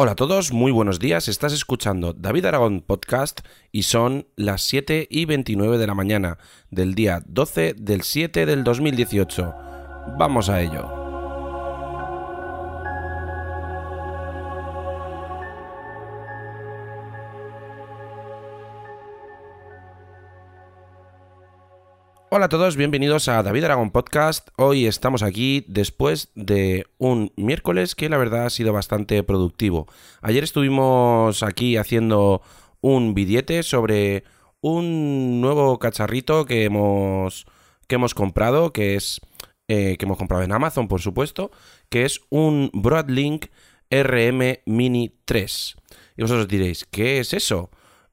Hola a todos, muy buenos días. Estás escuchando David Aragón Podcast y son las 7 y 29 de la mañana del día 12 del 7 del 2018. Vamos a ello. Hola a todos, bienvenidos a David Aragón Podcast. Hoy estamos aquí después de un miércoles que la verdad ha sido bastante productivo. Ayer estuvimos aquí haciendo un billete sobre un nuevo cacharrito que hemos, que hemos comprado, que es eh, que hemos comprado en Amazon, por supuesto, que es un Broadlink RM Mini 3. Y vosotros diréis, ¿qué es eso?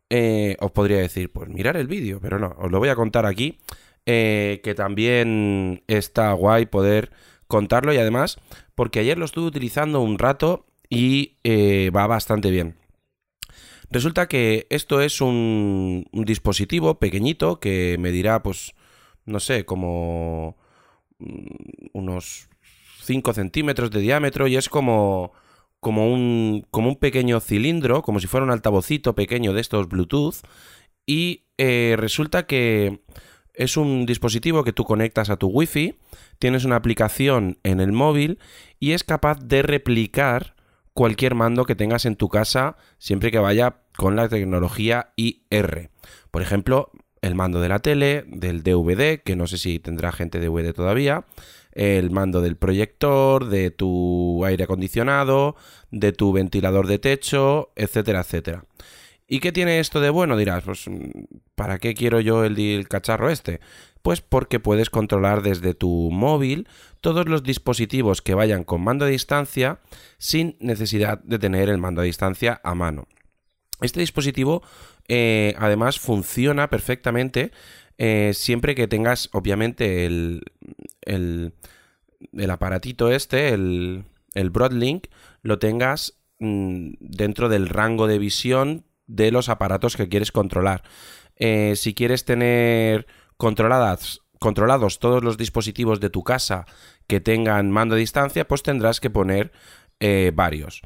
Eh, os podría decir, pues mirar el vídeo, pero no, os lo voy a contar aquí. Eh, que también está guay poder contarlo y además porque ayer lo estuve utilizando un rato y eh, va bastante bien. Resulta que esto es un, dispositivo pequeñito que medirá pues no sé, como mm, unos 5 centímetros de diámetro y es como como un, como un pequeño cilindro, como si fuera un altavocito pequeño de estos Bluetooth. Y eh, resulta que es un dispositivo que tú conectas a tu Wi-Fi, tienes una aplicación en el móvil y es capaz de replicar cualquier mando que tengas en tu casa siempre que vaya con la tecnología IR. Por ejemplo, el mando de la tele, del DVD, que no sé si tendrá gente DVD todavía, el mando del proyector, de tu aire acondicionado, de tu ventilador de techo, etcétera, etcétera. ¿Y qué tiene esto de bueno? Dirás, pues, ¿para qué quiero yo el, cacharro este? Pues porque puedes controlar desde tu móvil todos los dispositivos que vayan con mando a distancia sin necesidad de tener el mando a distancia a mano. Este dispositivo eh, además funciona perfectamente eh, siempre que tengas obviamente el, el, el aparatito este, el, el Broadlink, lo tengas mm, dentro del rango de visión de los aparatos que quieres controlar. Eh, si quieres tener controladas, controlados todos los dispositivos de tu casa que tengan mando a distancia, pues tendrás que poner eh, varios.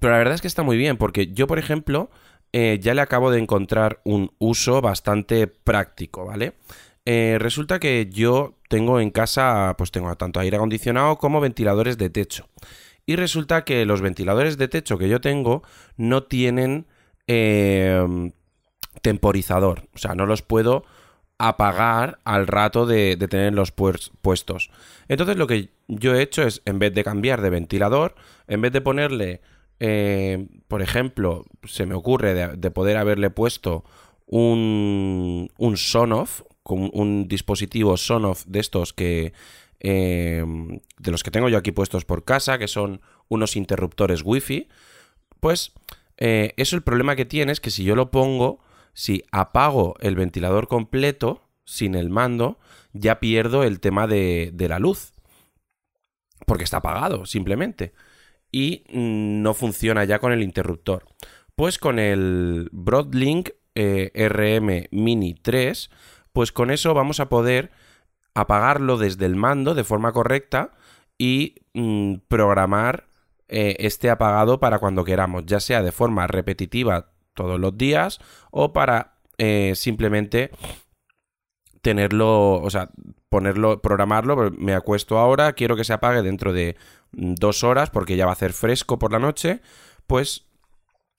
Pero la verdad es que está muy bien, porque yo, por ejemplo, eh, ya le acabo de encontrar un uso bastante práctico, ¿vale? resulta que yo tengo en casa, pues tengo tanto aire acondicionado como ventiladores de techo. Y resulta que los ventiladores de techo que yo tengo no tienen Em, temporizador. O sea, no los puedo apagar al rato de, tener los puestos. Entonces lo que yo he hecho es, en vez de cambiar de ventilador, en vez de ponerle, eh, por ejemplo, se me ocurre de, poder haberle puesto un, un Sonoff, con un dispositivo Sonoff de estos que... Em, de los que tengo yo aquí puestos por casa, que son unos interruptores wifi, pues eh, eso el problema que tiene es que si yo lo pongo, si apago el ventilador completo sin el mando, ya pierdo el tema de, la luz. Porque está apagado, simplemente. Y mm, no funciona ya con el interruptor. Pues con el Broadlink eh, RM Mini 3, pues con eso vamos a poder apagarlo desde el mando de forma correcta y mm, programar eh, esté apagado para cuando queramos, ya sea de forma repetitiva todos los días o para eh, simplemente tenerlo, o sea, ponerlo, programarlo, me acuesto ahora, quiero que se apague dentro de mm, dos horas porque ya va a hacer fresco por la noche, pues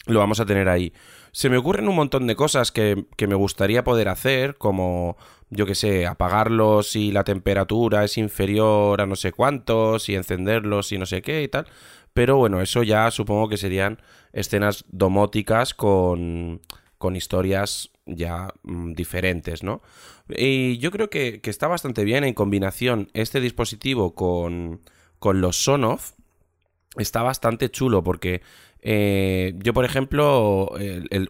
lo vamos a tener ahí. Se me ocurren un montón de cosas que, que me gustaría poder hacer, como, yo que sé, apagarlos si la temperatura es inferior a no sé cuántos, y encenderlos y no sé qué y tal. Pero bueno, eso ya supongo que serían escenas domóticas con, con historias ya mm, diferentes, ¿no? Y yo creo que, está bastante bien en combinación este dispositivo con, con los Sonoff. Está bastante chulo porque eh, yo, por ejemplo,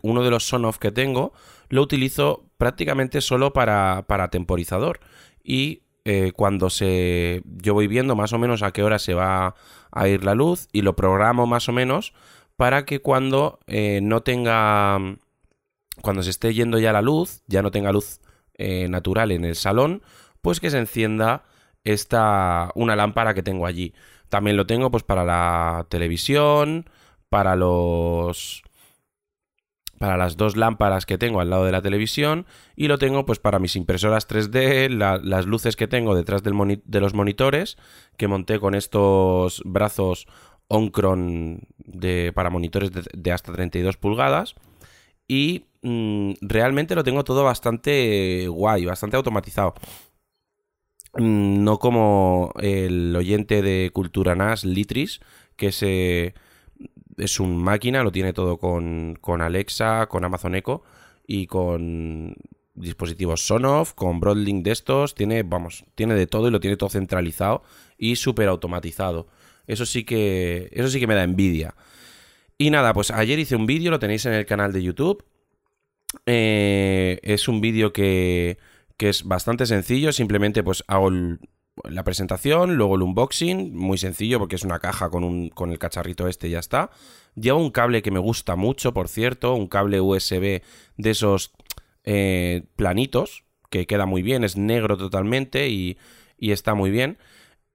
uno de los Sonoff que tengo lo utilizo prácticamente solo para, para temporizador. Y eh, cuando se. Yo voy viendo más o menos a qué hora se va a ir la luz y lo programo más o menos para que cuando eh, no tenga. Cuando se esté yendo ya la luz, ya no tenga luz eh, natural en el salón, pues que se encienda esta. una lámpara que tengo allí. También lo tengo pues para la televisión, para los para las dos lámparas que tengo al lado de la televisión y lo tengo pues para mis impresoras 3D, las luces que tengo detrás de los monitores que monté con estos brazos Oncron para monitores de, hasta 32 pulgadas y mm, realmente lo tengo todo bastante guay, bastante automatizado. Mm, no como el oyente de Cultura NAS, Litris, que se es un máquina, lo tiene todo con, con Alexa, con Amazon Echo y con dispositivos Sonoff, con Broadlink de estos, tiene, vamos, tiene de todo y lo tiene todo centralizado y súper automatizado. Eso sí que, eso sí que me da envidia. Y nada, pues ayer hice un vídeo, lo tenéis en el canal de YouTube. Eh, es un vídeo que, que es bastante sencillo, simplemente pues hago el, la presentación, luego el unboxing, muy sencillo porque es una caja con, un, con el cacharrito este y ya está. Lleva un cable que me gusta mucho, por cierto, un cable USB de esos eh, planitos, que queda muy bien, es negro totalmente y, y está muy bien.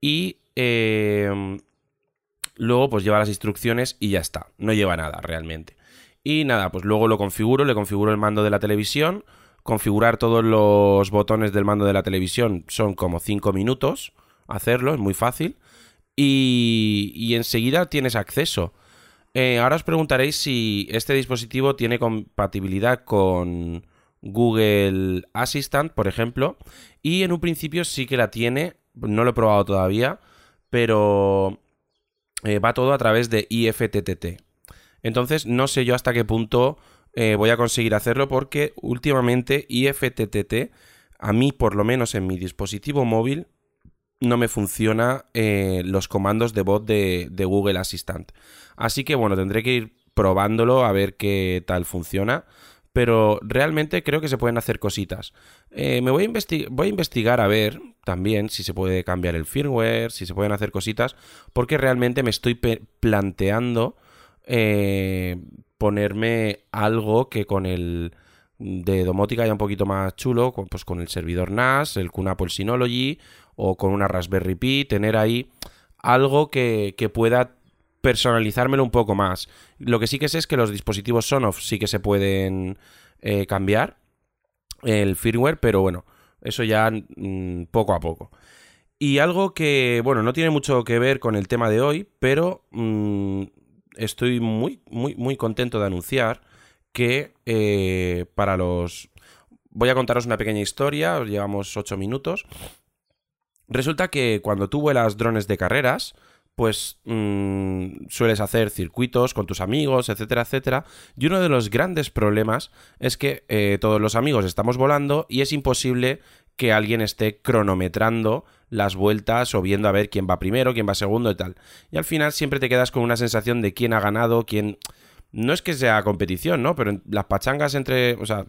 Y eh, luego pues lleva las instrucciones y ya está, no lleva nada realmente. Y nada, pues luego lo configuro, le configuro el mando de la televisión configurar todos los botones del mando de la televisión son como 5 minutos hacerlo, es muy fácil. Y, enseguida tienes acceso. Eh, ahora os preguntaréis si este dispositivo tiene compatibilidad con Google Assistant, por ejemplo. Y en un principio sí que la tiene, no lo he probado todavía, pero eh, va todo a través de IFTTT. Entonces no sé yo hasta qué punto eh, voy a conseguir hacerlo porque últimamente IFTTT, a mí por lo menos en mi dispositivo móvil, no me funciona eh, los comandos de voz de, Google Assistant. Así que bueno, tendré que ir probándolo a ver qué tal funciona. Pero realmente creo que se pueden hacer cositas. Eh, me voy a, voy a investigar a ver también si se puede cambiar el firmware, si se pueden hacer cositas, porque realmente me estoy planteando ponerme algo que con el de domótica ya un poquito más chulo, pues con el servidor NAS, el QNAP Synology o con una Raspberry Pi, tener ahí algo que, pueda personalizármelo un poco más. Lo que sí que sé es que los dispositivos Sonoff sí que se pueden eh, cambiar el firmware, pero bueno, eso ya mm, poco a poco. Y algo que, bueno, no tiene mucho que ver con el tema de hoy, pero mm, estoy muy, muy, muy contento de anunciar que eh, para los... Voy a contaros una pequeña historia, llevamos 8 minutos. Resulta que cuando tú vuelas drones de carreras, pues mm, sueles hacer circuitos con tus amigos, etcétera, etcétera. Y uno de los grandes problemas es que eh, todos los amigos estamos volando y es imposible que alguien esté cronometrando las vueltas o viendo a ver quién va primero, quién va segundo y tal. Y al final siempre te quedas con una sensación de quién ha ganado, quién... No es que sea competición, ¿no? Pero las pachangas entre... O sea,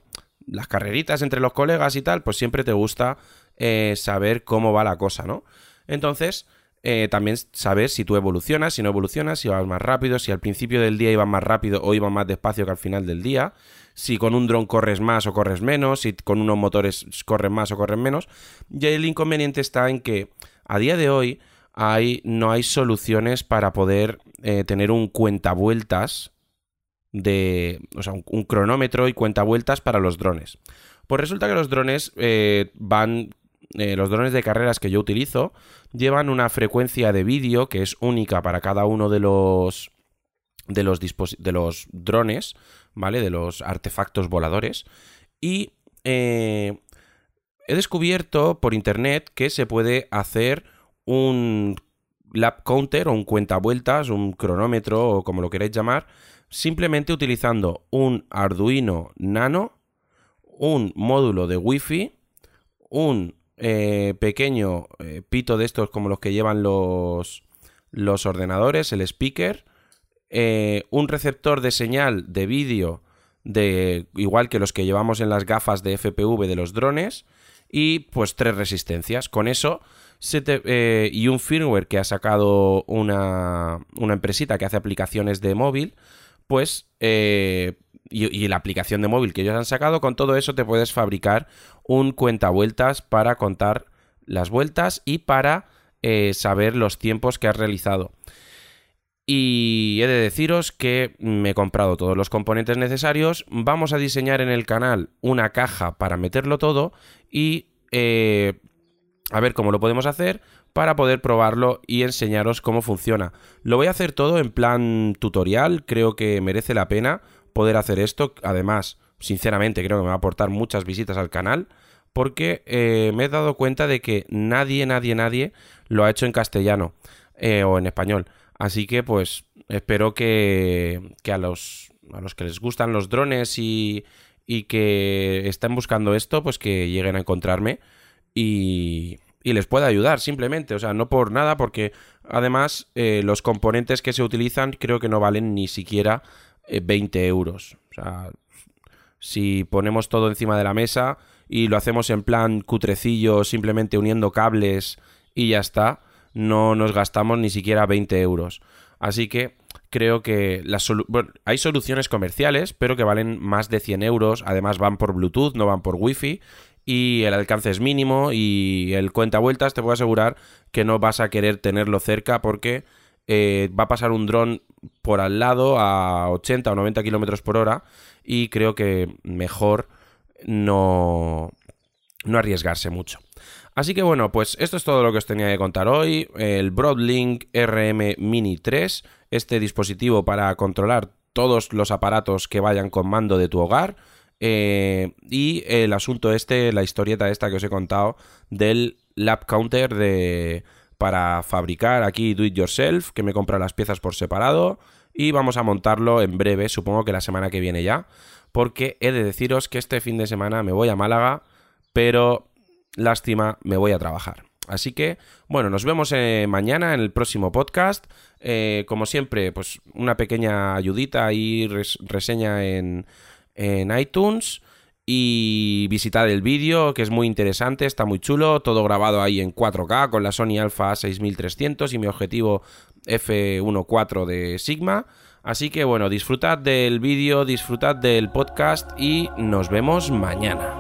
las carreritas entre los colegas y tal, pues siempre te gusta eh, saber cómo va la cosa, ¿no? Entonces, eh, también saber si tú evolucionas, si no evolucionas, si vas más rápido, si al principio del día ibas más rápido o ibas más despacio que al final del día si con un dron corres más o corres menos, si con unos motores corres más o corres menos. Y el inconveniente está en que a día de hoy hay, no hay soluciones para poder eh, tener un cuentavueltas de. O sea, un, cronómetro y cuentavueltas para los drones. Pues resulta que los drones eh, van. Eh, los drones de carreras que yo utilizo llevan una frecuencia de vídeo que es única para cada uno de los de los, de los drones, ¿vale? De los artefactos voladores. Y eh, he descubierto por internet que se puede hacer un lap counter o un cuentavueltas, un cronómetro o como lo queráis llamar, simplemente utilizando un Arduino Nano, un módulo de Wi-Fi, un eh, pequeño eh, pito de estos como los que llevan los, los ordenadores, el speaker, eh, un receptor de señal de vídeo de igual que los que llevamos en las gafas de FPV de los drones y pues tres resistencias. Con eso eh, y un firmware que ha sacado una, una, empresita que hace aplicaciones de móvil, pues eh, y, la aplicación de móvil que ellos han sacado, con todo eso te puedes fabricar un cuentavueltas para contar las vueltas y para saber los tiempos que has realizado. Y he de deciros que me he comprado todos los componentes necesarios. Vamos a diseñar en el canal una caja para meterlo todo y eh, a ver cómo lo podemos hacer para poder probarlo y enseñaros cómo funciona. Lo voy a hacer todo en plan tutorial, creo que merece la pena poder hacer esto. Además, sinceramente, creo que me va a aportar muchas visitas al canal porque eh, me he dado cuenta de que nadie, nadie, nadie lo ha hecho en castellano eh, o en español. Así que pues espero que, que a, los, a los que les gustan los drones y, y que estén buscando esto, pues que lleguen a encontrarme y, y les pueda ayudar simplemente. O sea, no por nada, porque además eh, los componentes que se utilizan creo que no valen ni siquiera 20 euros. O sea, si ponemos todo encima de la mesa y lo hacemos en plan cutrecillo, simplemente uniendo cables y ya está, no nos gastamos ni siquiera 20 euros. Así que creo que hay soluciones comerciales, pero que valen más de 100 euros. Además van por Bluetooth, no van por Wi-Fi. Y el alcance es mínimo y el cuenta vueltas te puedo asegurar que no vas a querer tenerlo cerca porque eh, va a pasar un dron por al lado a 80 o 90 kilómetros por hora y creo que mejor no, no arriesgarse mucho. Así que bueno, pues esto es todo lo que os tenía que contar hoy. El Broadlink RM Mini 3, este dispositivo para controlar todos los aparatos que vayan con mando de tu hogar. Eh, y el asunto este, la historieta esta que os he contado del lap counter de, para fabricar aquí do it yourself, que me compra las piezas por separado y vamos a montarlo en breve, supongo que la semana que viene ya, porque he de deciros que este fin de semana me voy a Málaga, pero lástima, me voy a trabajar. Así que, bueno, nos vemos eh, mañana en el próximo podcast. Eh, como siempre, pues una pequeña ayudita y reseña en, iTunes y visitar el vídeo que es muy interesante, está muy chulo, todo grabado ahí en 4K con la Sony Alpha 6300 y mi objetivo F14 de Sigma. Así que bueno, disfrutad del vídeo, disfrutad del podcast y nos vemos mañana.